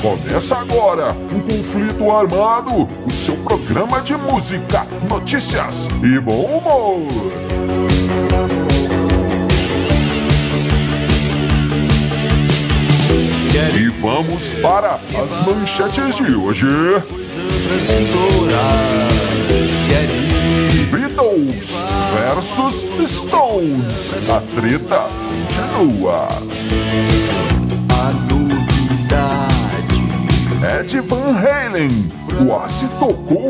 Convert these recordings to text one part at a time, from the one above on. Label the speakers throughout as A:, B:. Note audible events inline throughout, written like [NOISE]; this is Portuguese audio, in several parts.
A: Começa agora o Conflito Armado, o seu programa de música, notícias e bom humor. E vamos para as manchetes de hoje. Beatles versus Stones. A treta continua. Ed Van Halen quase tocou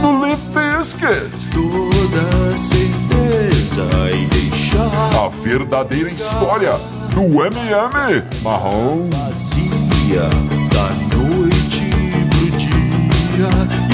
A: no Limp Bizkit.
B: toda certeza e deixar
A: A verdadeira história do M&M Marrom.
B: vazia da noite pro dia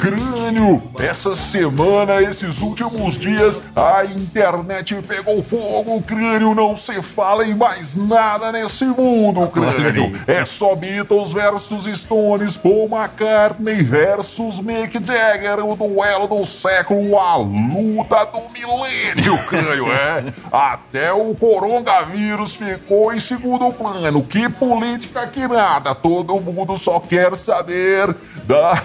A: Crânio, essa semana, esses últimos dias, a internet pegou fogo, crânio, não se fala em mais nada nesse mundo, crânio. É só Beatles versus Stones, Paul McCartney versus Mick Jagger, o duelo do século, a luta do milênio, crânio, é. Até o coronavírus ficou em segundo plano. Que política que nada, todo mundo só quer saber da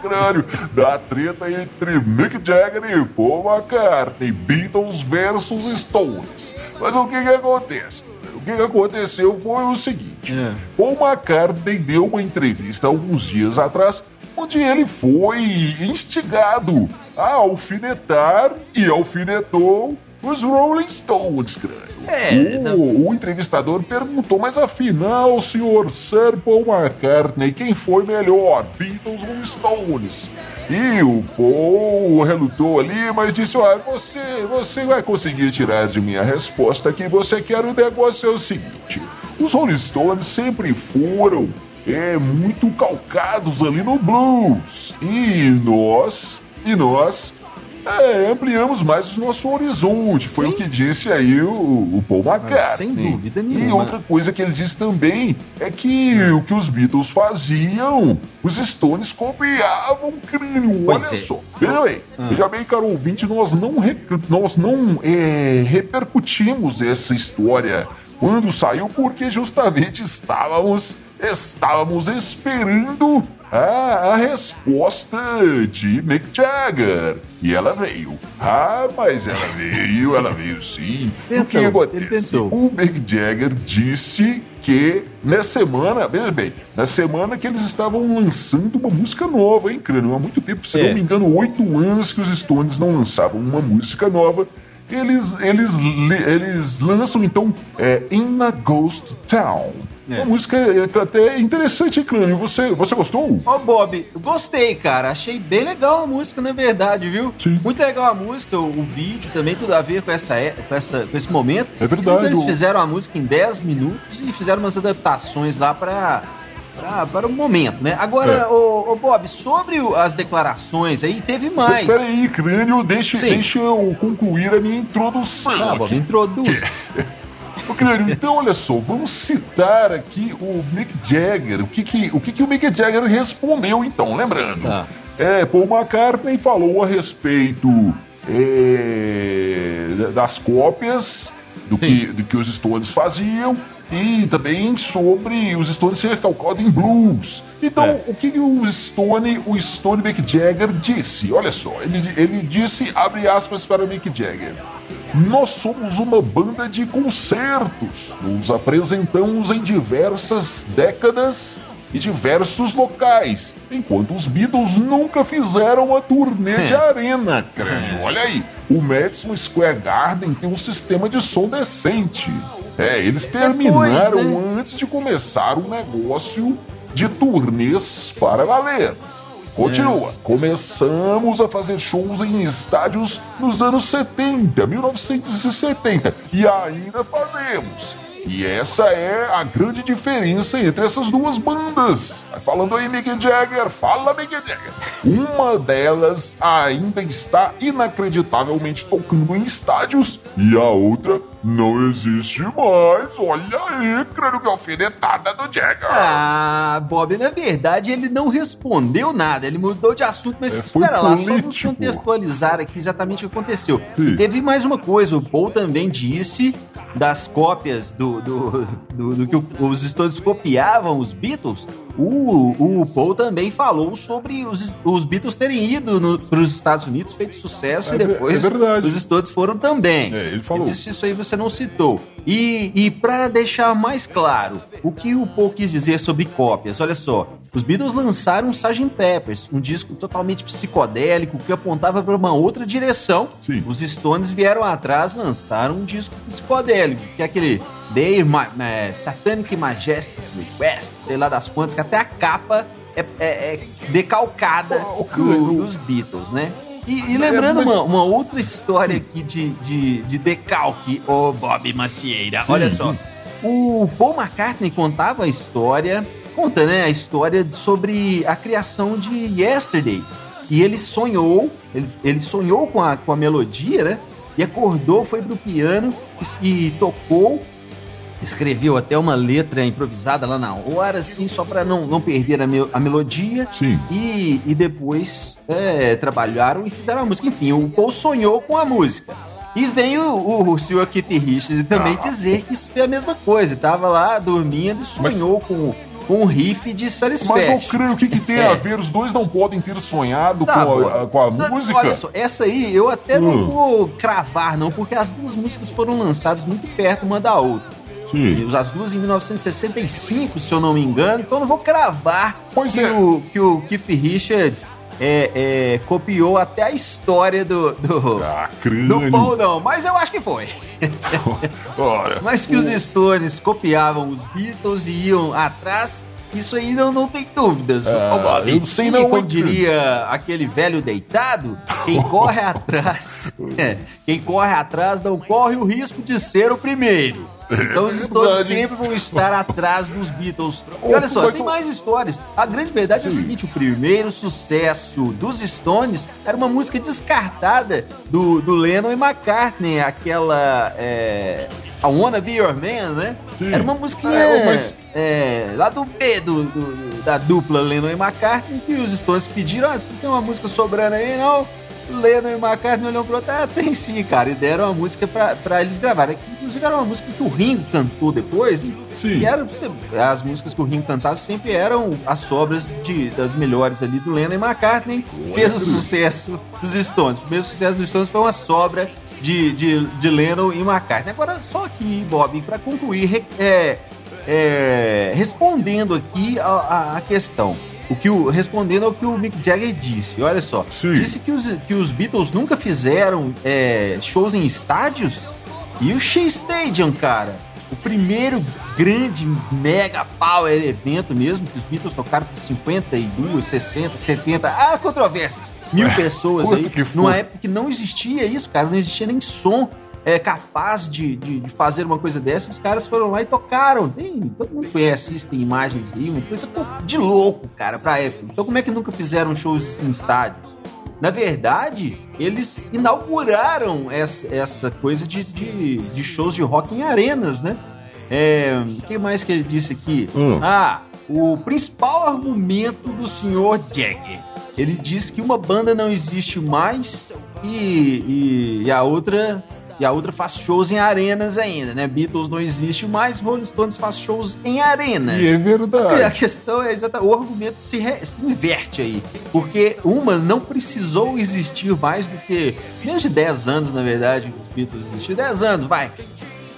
A: crânio, da treta entre Mick Jagger e Paul McCartney, Beatles versus Stones. Mas o que que acontece? O que que aconteceu foi o seguinte:
C: É.
A: Paul McCartney deu uma entrevista alguns dias atrás, onde ele foi instigado a alfinetar e alfinetou os Rolling Stones, crânio.
C: É,
A: o,
C: não-
A: o entrevistador perguntou, mas afinal, senhor Sir Paul McCartney, quem foi melhor, Beatles ou Stones? E o Paul relutou ali, mas disse, olha, você, você vai conseguir tirar de minha resposta que você quer o negócio é o seguinte, os Rolling Stones sempre foram é, muito calcados ali no blues, e nós, e nós é, ampliamos mais o nosso horizonte. Foi
C: Sim.
A: o que disse aí o, o Paul McCartney.
C: sem dúvida
A: E
C: nenhuma.
A: outra coisa que ele disse também é que o que os Beatles faziam, os Stones copiavam crânio. Olha
C: é.
A: só. Veja bem, veja bem, caro ouvinte, nós não, rec- nós não é, repercutimos essa história quando saiu porque justamente estávamos, estávamos esperando a, a resposta de Mick Jagger. E ela veio. Ah, mas ela veio, ela veio sim. o que
C: Tentou,
A: acontece?
C: tentou.
A: O Mick Jagger disse que na semana, veja bem, na semana que eles estavam lançando uma música nova, hein, Crânio? Há muito tempo, se
C: É.
A: não me engano, oito anos que os Stones não lançavam uma música nova. Eles, eles, eles lançam então é, In a Ghost Town.
C: É.
A: Uma música é, até interessante, hein, Crânio? Você, você gostou?
C: Ô, Bob, eu gostei, cara. Achei bem legal a música, na verdade, viu?
A: Sim.
C: Muito legal a música, o, o vídeo também, tudo a ver com, essa, é- com, essa, com esse momento.
A: É verdade,
C: Então, eles fizeram a música em 10 minutos e fizeram umas adaptações lá pra, pra, para o momento, né? Agora,
A: É.
C: ô, ô, Bob, sobre o- as declarações aí, teve
A: Mas
C: mais.
A: espera aí, Crânio, deixa, deixa eu concluir a minha introdução.
C: Tá, Bob, introduz. [LAUGHS]
A: Ô, então olha só, vamos citar aqui o Mick Jagger. O que que o, que que o Mick Jagger respondeu então? Lembrando,
C: Tá.
A: é, Paul McCartney falou a respeito é, das cópias do que, do que os Stones faziam e também sobre os Stones ser calcado em blues. Então,
C: É.
A: o que que o Stone, o Stone Mick Jagger disse? Olha só, ele, ele disse, abre aspas para o Mick Jagger. Nós somos uma banda de concertos. Nos apresentamos em diversas décadas e diversos locais, enquanto os Beatles nunca fizeram a turnê de arena, crânio. Olha aí, o Madison Square Garden tem um sistema de som decente. É, eles terminaram
C: né?
A: antes de começar o negócio de turnês para valer. Continua. Começamos a fazer shows em estádios nos anos 70, 1970, e ainda fazemos. E essa é a grande diferença entre essas duas bandas. Vai falando aí, Mick Jagger. Fala, Mick Jagger. Uma delas ainda está inacreditavelmente tocando em estádios e a outra não existe mais. Olha aí, crânio que alfinetada do Jagger.
C: Ah, Bob, na verdade ele não respondeu nada, ele mudou de assunto, mas
A: É,
C: espera lá, só vamos contextualizar aqui exatamente o que aconteceu.
A: Sim.
C: E teve mais uma coisa, o Paul também disse das cópias do, do, do, do que o- os Stones copiavam os Beatles, o, o Paul também falou sobre os, os Beatles terem ido para os Estados Unidos, feito sucesso,
A: É
C: e depois
A: é
C: os Stones foram também.
A: É, ele falou.
C: disse isso aí você não citou. E, e para deixar mais claro, o que o Paul quis dizer sobre cópias, olha só. Os Beatles lançaram o Sgt. Peppers, um disco totalmente psicodélico que apontava para uma outra direção.
A: Sim.
C: Os Stones vieram atrás, lançaram um disco psicodélico, que é aquele Ma é, Satanic Majesty's Request, sei lá das quantas, que até a capa é, é- é decalcada
A: Oh,
C: do- dos Beatles, né? E, e lembrando
A: É, mas-
C: uma, uma outra história aqui de, de, de decalque, ô Bob Macieira,
A: Sim,
C: olha
A: sim.
C: só. O Paul McCartney contava a história, conta, né, a história sobre a criação de Yesterday. Que ele sonhou, ele, ele sonhou com a, com a melodia, né? E acordou, foi pro piano e, e tocou escreveu até uma letra improvisada lá na hora, assim, só para não, não perder a, me- a melodia.
A: Sim.
C: E, e depois é, trabalharam e fizeram a música. Enfim, o Paul sonhou com a música. E vem o, o, o senhor Keith Richards também
A: Ah.
C: dizer que isso foi a mesma coisa. Tava lá dormindo e sonhou com, com um riff de
A: Mas
C: Satisfaction.
A: eu creio o que, que tem
C: É.
A: a ver? Os dois não podem ter sonhado
C: Tá,
A: com, a, com a
C: Não,
A: música?
C: Olha só, essa aí eu até não
A: Hum.
C: vou cravar, não, porque as duas músicas foram lançadas muito perto uma da outra.
A: Sim.
C: As duas em 1965, se eu não me engano, então eu não vou cravar
A: Pois
C: que,
A: é.
C: o, que o Keith Richards é, é, copiou até a história do, do,
A: Ah,
C: do. Paul, não, mas eu acho que foi. [LAUGHS]
A: Olha,
C: Mas que os Stones copiavam os Beatles e iam atrás, isso aí não, não tem dúvidas.
A: Ah, eu não sei
C: e
A: não,
C: como diria aquele velho deitado, quem [LAUGHS] corre atrás, é, quem corre atrás não corre o risco de ser o primeiro. Então os
A: É
C: Stones sempre vão estar atrás dos Beatles. E olha só, tem mais histórias. A grande verdade é o
A: Sim.
C: seguinte, o primeiro sucesso dos Stones era uma música descartada do, do Lennon e McCartney, aquela... É, I Wanna Be Your Man, né?
A: Sim.
C: Era uma musiquinha
A: É, mas-
C: é, lá do B do, do- da dupla Lennon e McCartney, que os Stones pediram, ah, vocês têm uma música sobrando aí, não? Lennon e McCartney olhou pro outro, ah, tem sim, cara, e deram a música pra, pra eles gravarem. Inclusive era uma música que o Ringo cantou depois,
A: Sim.
C: e era, as músicas que o Ringo cantava sempre eram as sobras de, das melhores ali do Lennon e McCartney, fez o sucesso dos Stones. O primeiro sucesso dos Stones foi uma sobra de, de, de Lennon e McCartney. Agora, só aqui, Bob, pra concluir, é, é, respondendo aqui a, a- a questão. O que o, respondendo ao que o Mick Jagger disse, olha só.
A: Sim.
C: Disse que os, que os Beatles nunca fizeram é, shows em estádios. E o Shea Stadium, cara. O primeiro grande mega power evento mesmo, que os Beatles tocaram por 52, 60, 70, ah, controvérsias. Mil
A: Ué,
C: pessoas aí. Numa época que não existia isso, cara. Não existia nem som é, capaz de, de, de fazer uma coisa dessa. Os caras foram lá e tocaram. Tem, todo mundo conhece isso, tem imagens aí, uma coisa de louco, cara, pra época. Então como é que nunca fizeram shows em estádios? Na verdade, eles inauguraram essa, essa coisa de, de, de shows de rock em arenas, né? É, o que mais que ele disse aqui?
A: Hum.
C: Ah, o principal argumento do senhor Jagger. Ele diz que uma banda não existe mais e, e, e a outra e a outra faz shows em arenas ainda, né? Beatles não existe mais, Rolling Stones faz shows em arenas.
A: E é
C: A
A: verdade.
C: questão é exatamente, o argumento se, re- se inverte aí. Porque uma não precisou existir mais do que menos de 10 anos, na verdade, os Beatles existiram. 10 anos, vai.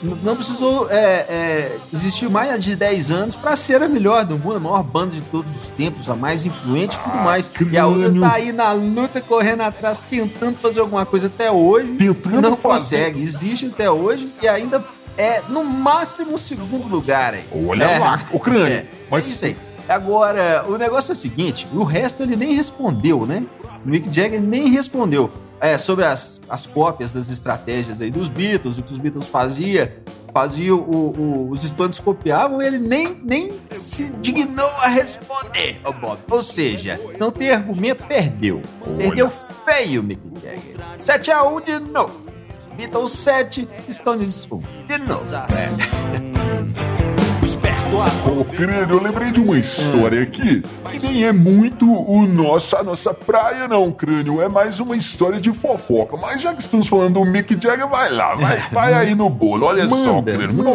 C: Não precisou é, é, existir mais de 10 anos para ser a melhor do mundo, a maior banda de todos os tempos, a mais influente e tudo mais. E a outra tá aí na luta, correndo atrás, tentando fazer alguma coisa até hoje.
A: Tentando
C: e não
A: fazer.
C: consegue. Existe até hoje e ainda é no máximo segundo lugar aí.
A: Olha
C: É.
A: lá, o crânio.
C: É,
A: Mas-
C: mas isso aí. Agora, o negócio é o seguinte: o resto ele nem respondeu, né? O Mick Jagger nem respondeu. é, sobre as, as cópias das estratégias aí dos Beatles, o que os Beatles faziam, fazia o, o- os Stones copiavam, ele nem, nem se dignou a responder, ô Bob. Ou seja, não tem argumento, perdeu. Perdeu feio, Mick Jagger. 7x1 de novo. Beatles 7, Stones 1. De novo. É. [LAUGHS]
A: Ô, crânio, eu lembrei de uma história aqui que nem é muito o nosso, a nossa praia, não, crânio. É mais uma história de fofoca. Mas já que estamos falando do Mick Jagger, vai lá, vai, [LAUGHS] vai aí no bolo. Olha só,
C: Manda,
A: crânio.
C: manda.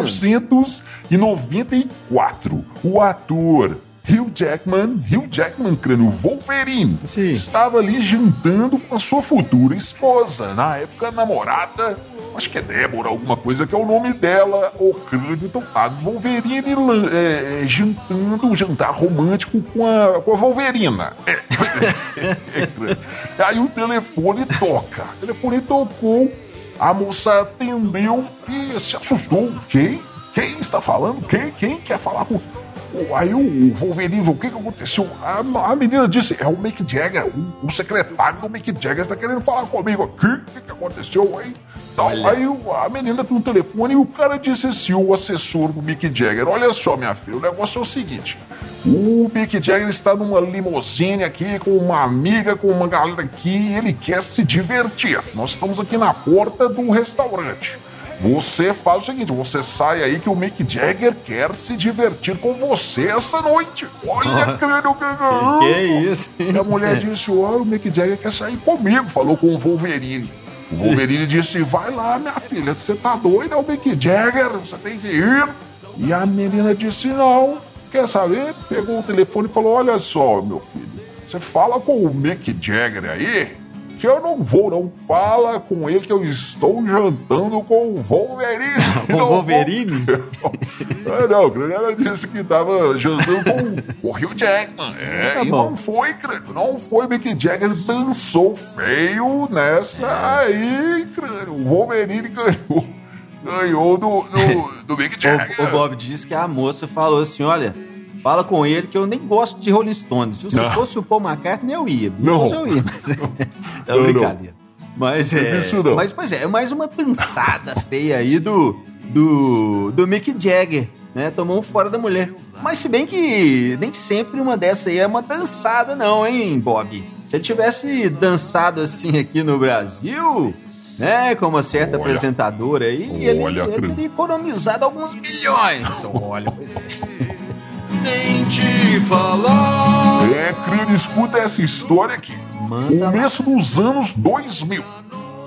A: 1994, o ator. Hugh Jackman, Hugh Jackman, crânio, Wolverine,
C: Sim.
A: estava ali jantando com a sua futura esposa, na época namorada, acho que é Débora, alguma coisa que é o nome dela, o crânio. A Wolverine é, jantando um jantar romântico com a, com a Wolverina. É. [LAUGHS] É. Aí o telefone toca. O telefone tocou, a moça atendeu e se assustou. Quem? Quem está falando? Quem? Quem quer falar com. Aí o Wolverine, o que, que aconteceu? A, a menina disse: é o Mick Jagger, o, o secretário do Mick Jagger está querendo falar comigo aqui. O que, que aconteceu aí? Então, aí a menina com o telefone e o cara disse assim: o assessor do Mick Jagger: Olha só, minha filha, o negócio é o seguinte. O Mick Jagger está numa limusine aqui com uma amiga, com uma galera aqui, e ele quer se divertir. Nós estamos aqui na porta do restaurante. Você faz o seguinte, você sai aí que o Mick Jagger quer se divertir com você essa noite. Olha, crânio, [LAUGHS] crânio.
C: Que é isso?
A: E a mulher disse, olha, o Mick Jagger quer sair comigo, falou com o Wolverine. O Wolverine disse, vai lá, minha filha, você tá doida, é o Mick Jagger, você tem que ir. E a menina disse, não, quer saber? Pegou o telefone e falou, olha só, meu filho, você fala com o Mick Jagger aí, que eu não vou, não. Fala com ele que eu estou jantando com o Wolverine. [LAUGHS]
C: O
A: Não,
C: Wolverine?
A: ah, [LAUGHS] não, crânio, ela disse que tava jantando com o Hugh Jackman. É,
C: Tá
A: e não foi, crânio, não foi. Mick Jagger dançou feio nessa aí, crânio. O Wolverine ganhou. Ganhou do, do, do Mick Jagger.
C: O, o Bob disse que a moça falou assim: olha, fala com ele que eu nem gosto de Rolling Stones. Se
A: Não.
C: fosse o Paul McCartney, eu ia.
A: Não.
C: Beatles Eu ia. [LAUGHS] Mas... [LAUGHS] é brincadeira. Mas é.
A: Isso não.
C: Mas, pois é, é mais uma dançada feia aí do, do, do Mick Jagger, né? Tomou um fora da mulher. Mas se bem que nem sempre uma dessa aí é uma dançada, não, hein, Bob? Se ele tivesse dançado assim aqui no Brasil, né? Com uma certa
A: Olha.
C: apresentadora aí, ele,
A: Olha,
C: ele teria economizado alguns milhões. Olha, pois é. [LAUGHS]
B: nem te falar.
A: É, crânio, escuta essa história aqui.
C: Manda.
A: Começo dos anos 2000.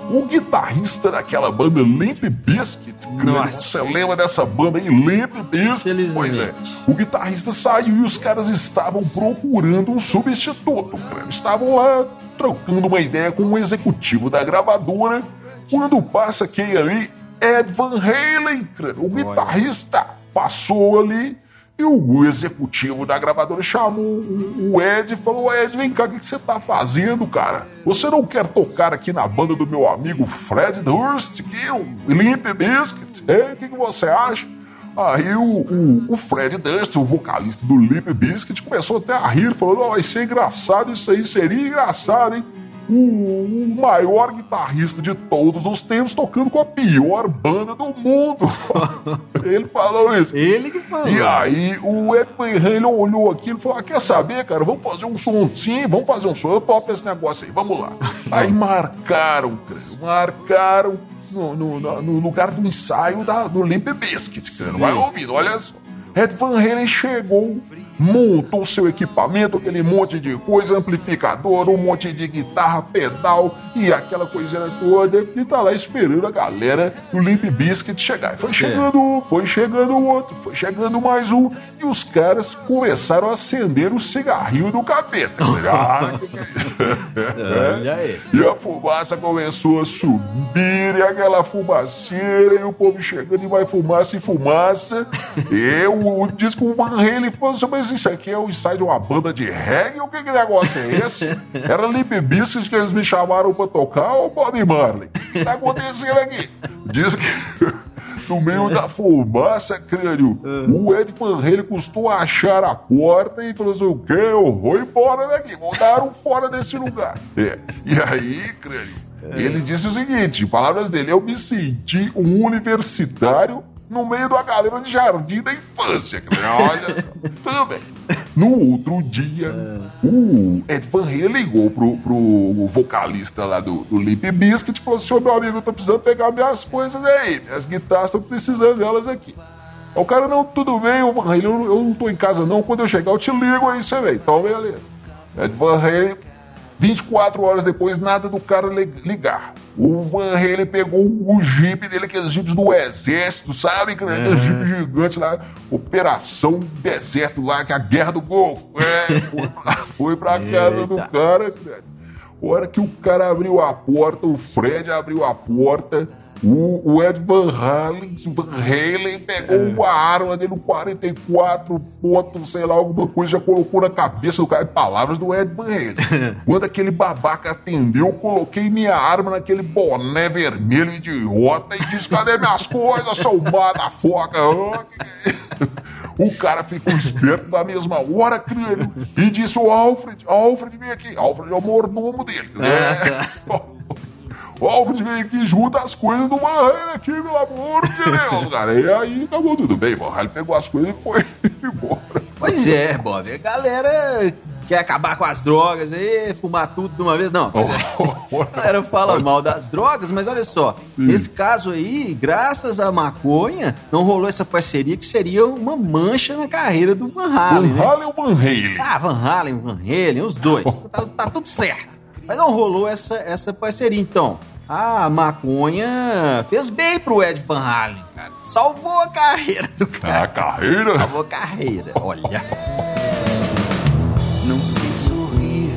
A: O guitarrista daquela banda Limp Bizkit, você lembra dessa banda aí, Limp Bizkit? Pois é. O guitarrista saiu e os caras estavam procurando um substituto, crânio. Estavam lá trocando uma ideia com um executivo da gravadora, quando passa quem ali? Ed Van Halen. O guitarrista passou ali e o executivo da gravadora chamou o Ed e falou: Ed, vem cá, o que você tá fazendo, cara? Você não quer tocar aqui na banda do meu amigo Fred Durst, que é o Limp Bizkit? É, o que, você acha? Aí o, o, o Fred Durst, o vocalista do Limp Bizkit, começou até a rir, falou: Não, vai ser engraçado, isso aí seria engraçado, hein? O, o maior guitarrista de todos os tempos tocando com a pior banda do mundo. [LAUGHS] Ele falou isso.
C: Ele que falou.
A: E aí o Ed Van Halen olhou aquilo e falou: ah, quer saber, cara? Vamos fazer um som sim, vamos fazer um som. Eu topo esse negócio aí, vamos lá. [LAUGHS] Aí marcaram, cara, marcaram no, no- no- lugar do ensaio da, do Limp Bizkit, cara. Vai ouvindo, olha só. Ed Van Halen chegou, montou seu equipamento, aquele monte de coisa, amplificador, um monte de guitarra, pedal e aquela coisinha toda, e tá lá esperando a galera do Limp Bizkit chegar. E foi chegando um, foi chegando outro, foi chegando mais um, e os caras começaram a acender o cigarrinho do capeta. [LAUGHS] [LAUGHS] E a fumaça começou a subir, e aquela fumaceira, e o povo chegando e vai fumaça e fumaça. [LAUGHS] E o, o disco Van Halen falou assim, isso aqui é o ensaio de uma banda de reggae? O que, que negócio é esse? [LAUGHS] Era Limp Bizkit que eles me chamaram pra tocar ou Bob Marley? O que tá acontecendo aqui? Diz que... [LAUGHS] No meio da fumaça, crânio, o Ed Van Halen custou achar a porta e falou assim: o quê? Eu vou embora daqui, vou dar um fora desse lugar. É. E aí, crânio, Ele disse o seguinte, palavras dele, eu me senti um universitário no meio da galera de jardim da infância. Olha, [LAUGHS] tudo bem. No outro dia, o Ed Van Halen ligou pro, pro vocalista lá do, do Limp Bizkit e falou assim, ô meu amigo, eu tô precisando pegar minhas coisas aí, minhas guitarras, tô precisando delas aqui. O cara, não, tudo bem, Van Halen, eu, eu não tô em casa não, quando eu chegar eu te ligo aí, você vem. Então, beleza. Ed Van Halen 24 horas depois, nada do cara ligar. O Van Halen pegou o Jeep dele, aqueles Jeeps do Exército, sabe? Aquele uhum. Jeep gigante lá, Operação Deserto lá, que é a Guerra do Golfo. É, foi, foi pra casa Eita. do cara, cara. A hora que o cara abriu a porta, o Fred abriu a porta, o, o Ed Van Halen, Van Halen pegou é. uma arma dele, um 44 pontos, sei lá, alguma coisa, já colocou na cabeça do cara. Palavras do Ed Van Halen. [LAUGHS] Quando aquele babaca atendeu, coloquei minha arma naquele boné vermelho idiota e disse: cadê minhas [LAUGHS] coisas, seu motherfucker? [LAUGHS] O cara ficou esperto da mesma hora, crânio, e disse: Ô Alfred, Alfred, vem aqui. Alfred é o mordomo dele. Né? O Alfred vem aqui junta as coisas do Marraine aqui, pelo amor de Deus, cara. E aí acabou tudo bem, o Ele pegou as coisas e foi [LAUGHS] embora.
C: Pois é, Bob. A galera quer acabar com as drogas aí, fumar tudo de uma vez. Não, mas é, [LAUGHS] a galera fala mal das drogas, mas olha só, nesse caso aí, graças à maconha, não rolou essa parceria que seria uma mancha na carreira do Van Halen.
A: Van Halen né? ou Van Halen?
C: Ah, Van Halen, Van Halen, os dois. tá, tá tudo certo. Mas não rolou essa, essa parceria. Então, a maconha fez bem pro Ed Van Halen, cara. Salvou a carreira do cara.
A: A carreira?
C: Salvou a carreira, olha.
B: Não sei sorrir,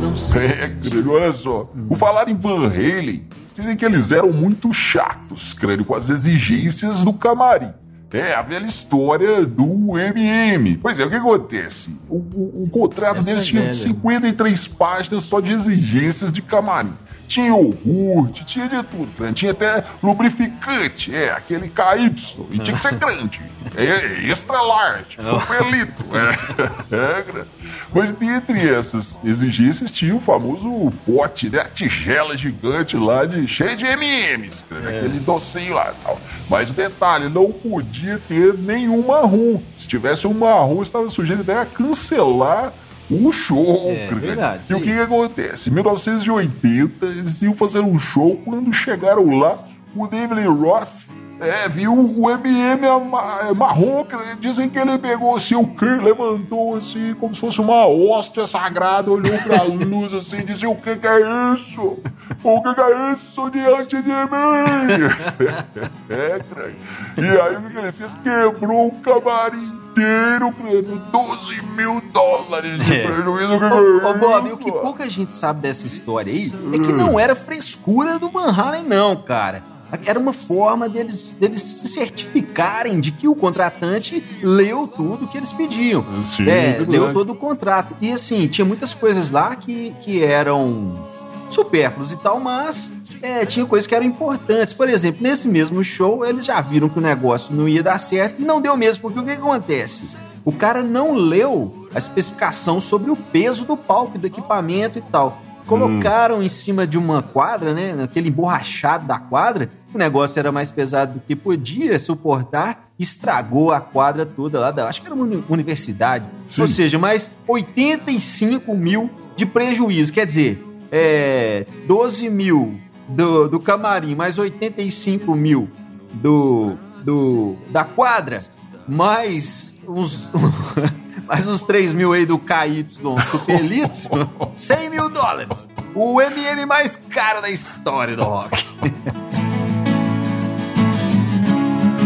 B: não sei.
A: É, crânio, olha só. Por falar em Van Halen, dizem que eles eram muito chatos, crânio, com as exigências do camarim. É, a velha história do MM. Pois é, o que acontece? O, o, o contrato Essa deles é tinha 53 páginas só de exigências de camarim. Tinha iogurte, tinha de tudo, né? Tinha até lubrificante, é, aquele KY, e tinha que ser [LAUGHS] grande. É, extra large, supelito. É, é, [LAUGHS] mas dentre essas exigências tinha o famoso pote, né? A tigela gigante lá, de, cheia de MMs, né? aquele docinho lá e tal. Mas o detalhe, não podia ter nenhum marrom. Se tivesse um marrom, estava sujeito a cancelar o show.
C: É, verdade,
A: e o que, que acontece? Em 1980, eles iam fazer um show. Quando chegaram lá, o David Roth é, viu o MM é marrom, dizem que ele pegou assim, o que levantou assim, como se fosse uma hóstia sagrada, olhou pra [LAUGHS] luz assim e disse: O que, que é isso? O que, que é isso diante de mim? [LAUGHS] é, E aí o que ele fez? Quebrou o camarim inteiro, credo, 12 mil dólares de é. prejuízo. Que
C: ô, ô, Bob, o que pouca gente sabe dessa história aí é que não era frescura do Van Halen, não, cara era uma forma deles, deles se certificarem de que o contratante leu tudo que eles pediam.
A: Sim,
C: é, leu todo o contrato. E assim, tinha muitas coisas lá que, que eram supérfluos e tal, mas é, tinha coisas que eram importantes. Por exemplo, nesse mesmo show, eles já viram que o negócio não ia dar certo e não deu mesmo, porque o que acontece? O cara não leu a especificação sobre o peso do palco, do equipamento e tal. Colocaram hum. em cima de uma quadra, né? Naquele emborrachado da quadra. O negócio era mais pesado do que podia suportar. Estragou a quadra toda lá da. Acho que era uma universidade. Sim. Ou seja, mais 85 mil de prejuízo. Quer dizer, é, 12 mil do, do camarim, mais 85 mil do, do, da quadra, mais uns. Mais uns 3 mil aí do KY Superlito, 100 [LAUGHS] mil dólares. O MM mais caro da história do rock.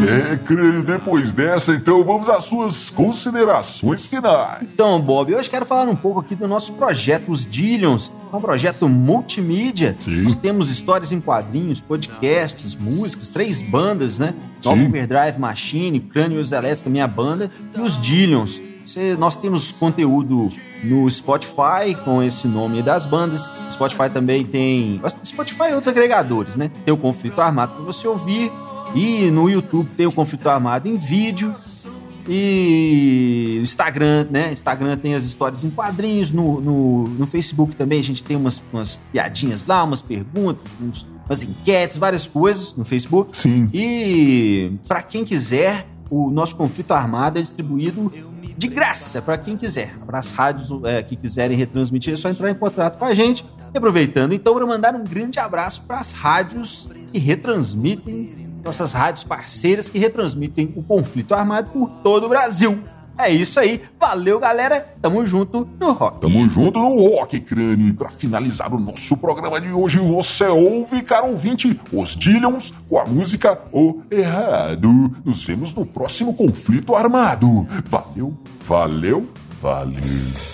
A: É, creio, depois dessa, então vamos às suas considerações finais.
C: Então, Bob, hoje quero falar um pouco aqui do nosso projeto Os Dillions, um projeto multimídia. Sim. Nós temos histórias em quadrinhos, podcasts, músicas, três bandas, né? Nova Overdrive Machine, Crânios Elétrica, minha banda, e os Dillions. Nós temos conteúdo no Spotify com esse nome das bandas. Spotify também tem. Spotify e outros agregadores, né? Tem o Conflito Armado para você ouvir. E no YouTube tem o Conflito Armado em vídeo. E Instagram, né? Instagram tem as histórias em quadrinhos. No, no, no Facebook também a gente tem umas, umas piadinhas lá, umas perguntas, uns, umas enquetes, várias coisas no Facebook.
A: Sim.
C: E para quem quiser, o nosso conflito armado é distribuído de graça para quem quiser. Para as rádios é, que quiserem retransmitir, é só entrar em contato com a gente. E aproveitando, então, para mandar um grande abraço para as rádios que retransmitem, nossas rádios parceiras que retransmitem o conflito armado por todo o Brasil. É isso aí. Valeu, galera. Tamo junto no rock.
A: Tamo junto no Rock Crânio. E pra finalizar o nosso programa de hoje, você ouve, caro ouvinte, os Dillions com a música O Errado. Nos vemos no próximo conflito armado. Valeu, valeu, valeu.